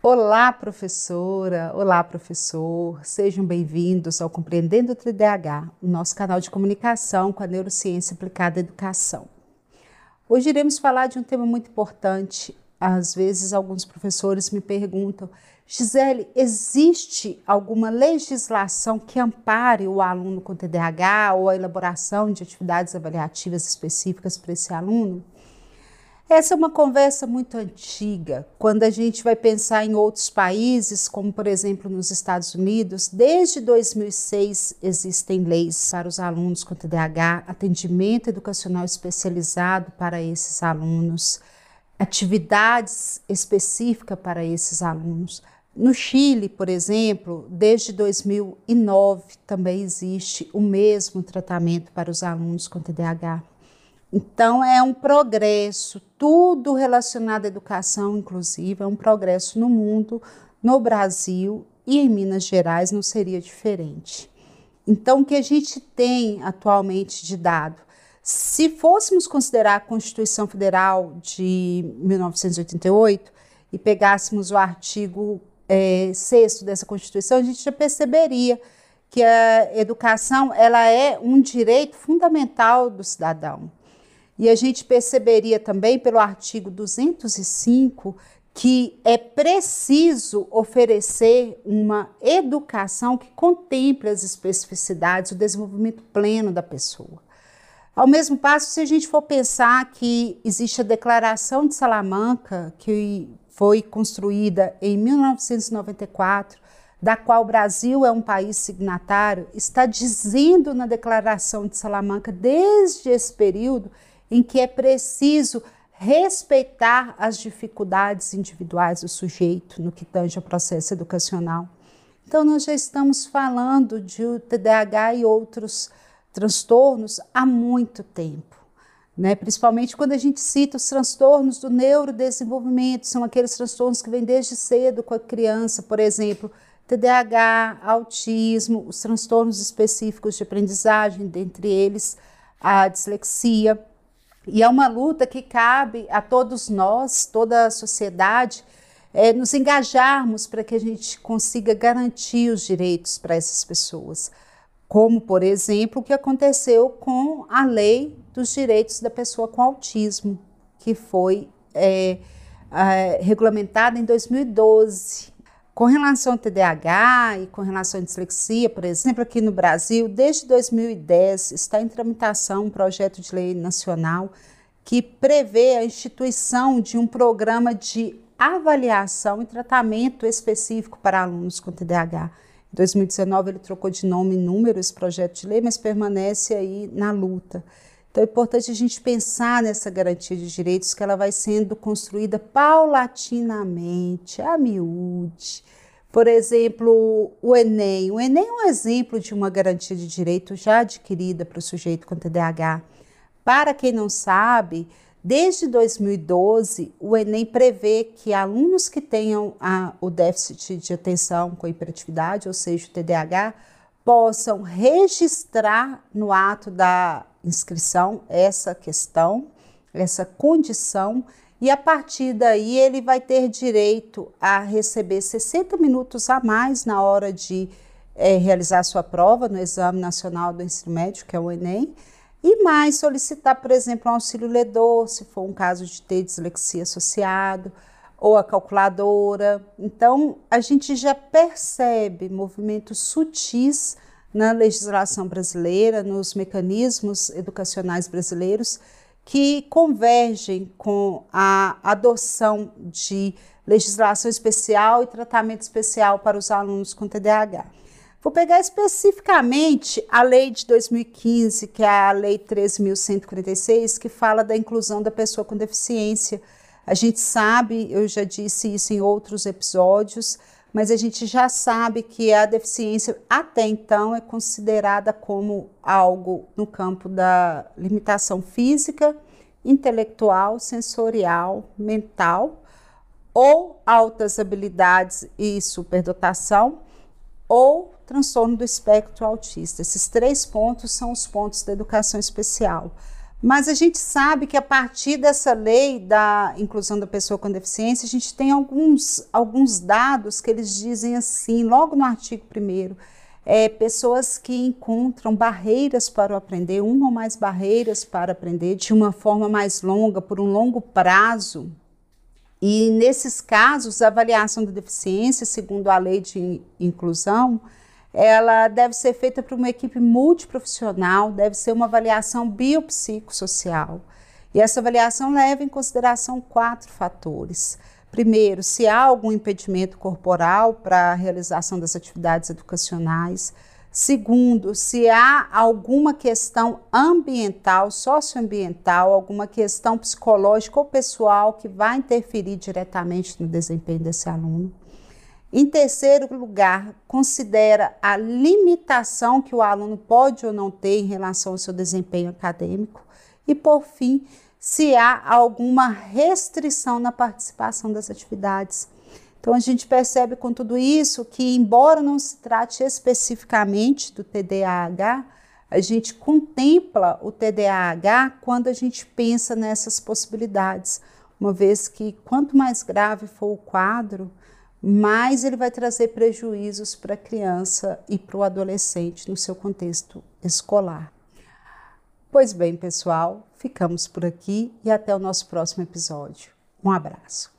Olá, professora! Olá, professor! Sejam bem-vindos ao Compreendendo o TDAH, o nosso canal de comunicação com a neurociência aplicada à educação. Hoje iremos falar de um tema muito importante. Às vezes, alguns professores me perguntam: Gisele, existe alguma legislação que ampare o aluno com TDAH ou a elaboração de atividades avaliativas específicas para esse aluno? Essa é uma conversa muito antiga. Quando a gente vai pensar em outros países, como por exemplo nos Estados Unidos, desde 2006 existem leis para os alunos com TDAH, atendimento educacional especializado para esses alunos, atividades específicas para esses alunos. No Chile, por exemplo, desde 2009 também existe o mesmo tratamento para os alunos com TDAH. Então, é um progresso, tudo relacionado à educação, inclusive, é um progresso no mundo, no Brasil e em Minas Gerais não seria diferente. Então, o que a gente tem atualmente de dado? Se fôssemos considerar a Constituição Federal de 1988 e pegássemos o artigo é, 6 dessa Constituição, a gente já perceberia que a educação ela é um direito fundamental do cidadão. E a gente perceberia também pelo artigo 205 que é preciso oferecer uma educação que contemple as especificidades, o desenvolvimento pleno da pessoa. Ao mesmo passo, se a gente for pensar que existe a Declaração de Salamanca, que foi construída em 1994, da qual o Brasil é um país signatário, está dizendo na Declaração de Salamanca, desde esse período, em que é preciso respeitar as dificuldades individuais do sujeito no que tange ao processo educacional. Então, nós já estamos falando de TDAH e outros transtornos há muito tempo. Né? Principalmente quando a gente cita os transtornos do neurodesenvolvimento, são aqueles transtornos que vêm desde cedo com a criança, por exemplo, TDAH, autismo, os transtornos específicos de aprendizagem, dentre eles a dislexia. E é uma luta que cabe a todos nós, toda a sociedade, é, nos engajarmos para que a gente consiga garantir os direitos para essas pessoas. Como, por exemplo, o que aconteceu com a lei dos direitos da pessoa com autismo, que foi é, é, regulamentada em 2012. Com relação ao TDAH e com relação à dislexia, por exemplo, aqui no Brasil, desde 2010 está em tramitação um projeto de lei nacional que prevê a instituição de um programa de avaliação e tratamento específico para alunos com TDAH. Em 2019 ele trocou de nome e número esse projeto de lei, mas permanece aí na luta. Então é importante a gente pensar nessa garantia de direitos que ela vai sendo construída paulatinamente, a miúde. Por exemplo, o Enem. O Enem é um exemplo de uma garantia de direito já adquirida para o sujeito com TDAH. Para quem não sabe, desde 2012, o Enem prevê que alunos que tenham a, o déficit de atenção com hiperatividade, ou seja, o TDAH, possam registrar no ato da inscrição essa questão, essa condição, e a partir daí ele vai ter direito a receber 60 minutos a mais na hora de é, realizar sua prova no Exame Nacional do Ensino Médio, que é o Enem, e mais solicitar, por exemplo, um auxílio ledor, se for um caso de ter dislexia associado, ou a calculadora. Então, a gente já percebe movimentos sutis na legislação brasileira, nos mecanismos educacionais brasileiros, que convergem com a adoção de legislação especial e tratamento especial para os alunos com TDAH. Vou pegar especificamente a lei de 2015, que é a lei 13.146, que fala da inclusão da pessoa com deficiência. A gente sabe, eu já disse isso em outros episódios, mas a gente já sabe que a deficiência até então é considerada como algo no campo da limitação física, intelectual, sensorial, mental, ou altas habilidades e superdotação, ou transtorno do espectro autista. Esses três pontos são os pontos da educação especial. Mas a gente sabe que a partir dessa lei da inclusão da pessoa com deficiência, a gente tem alguns, alguns dados que eles dizem assim, logo no artigo 1 é, pessoas que encontram barreiras para aprender, uma ou mais barreiras para aprender de uma forma mais longa, por um longo prazo. E nesses casos, a avaliação da deficiência, segundo a lei de inclusão, ela deve ser feita por uma equipe multiprofissional, deve ser uma avaliação biopsicossocial. E essa avaliação leva em consideração quatro fatores. Primeiro, se há algum impedimento corporal para a realização das atividades educacionais. Segundo, se há alguma questão ambiental, socioambiental, alguma questão psicológica ou pessoal que vai interferir diretamente no desempenho desse aluno. Em terceiro lugar, considera a limitação que o aluno pode ou não ter em relação ao seu desempenho acadêmico. E, por fim, se há alguma restrição na participação das atividades. Então, a gente percebe com tudo isso que, embora não se trate especificamente do TDAH, a gente contempla o TDAH quando a gente pensa nessas possibilidades, uma vez que quanto mais grave for o quadro, mais ele vai trazer prejuízos para a criança e para o adolescente no seu contexto escolar. Pois bem, pessoal, ficamos por aqui e até o nosso próximo episódio. Um abraço.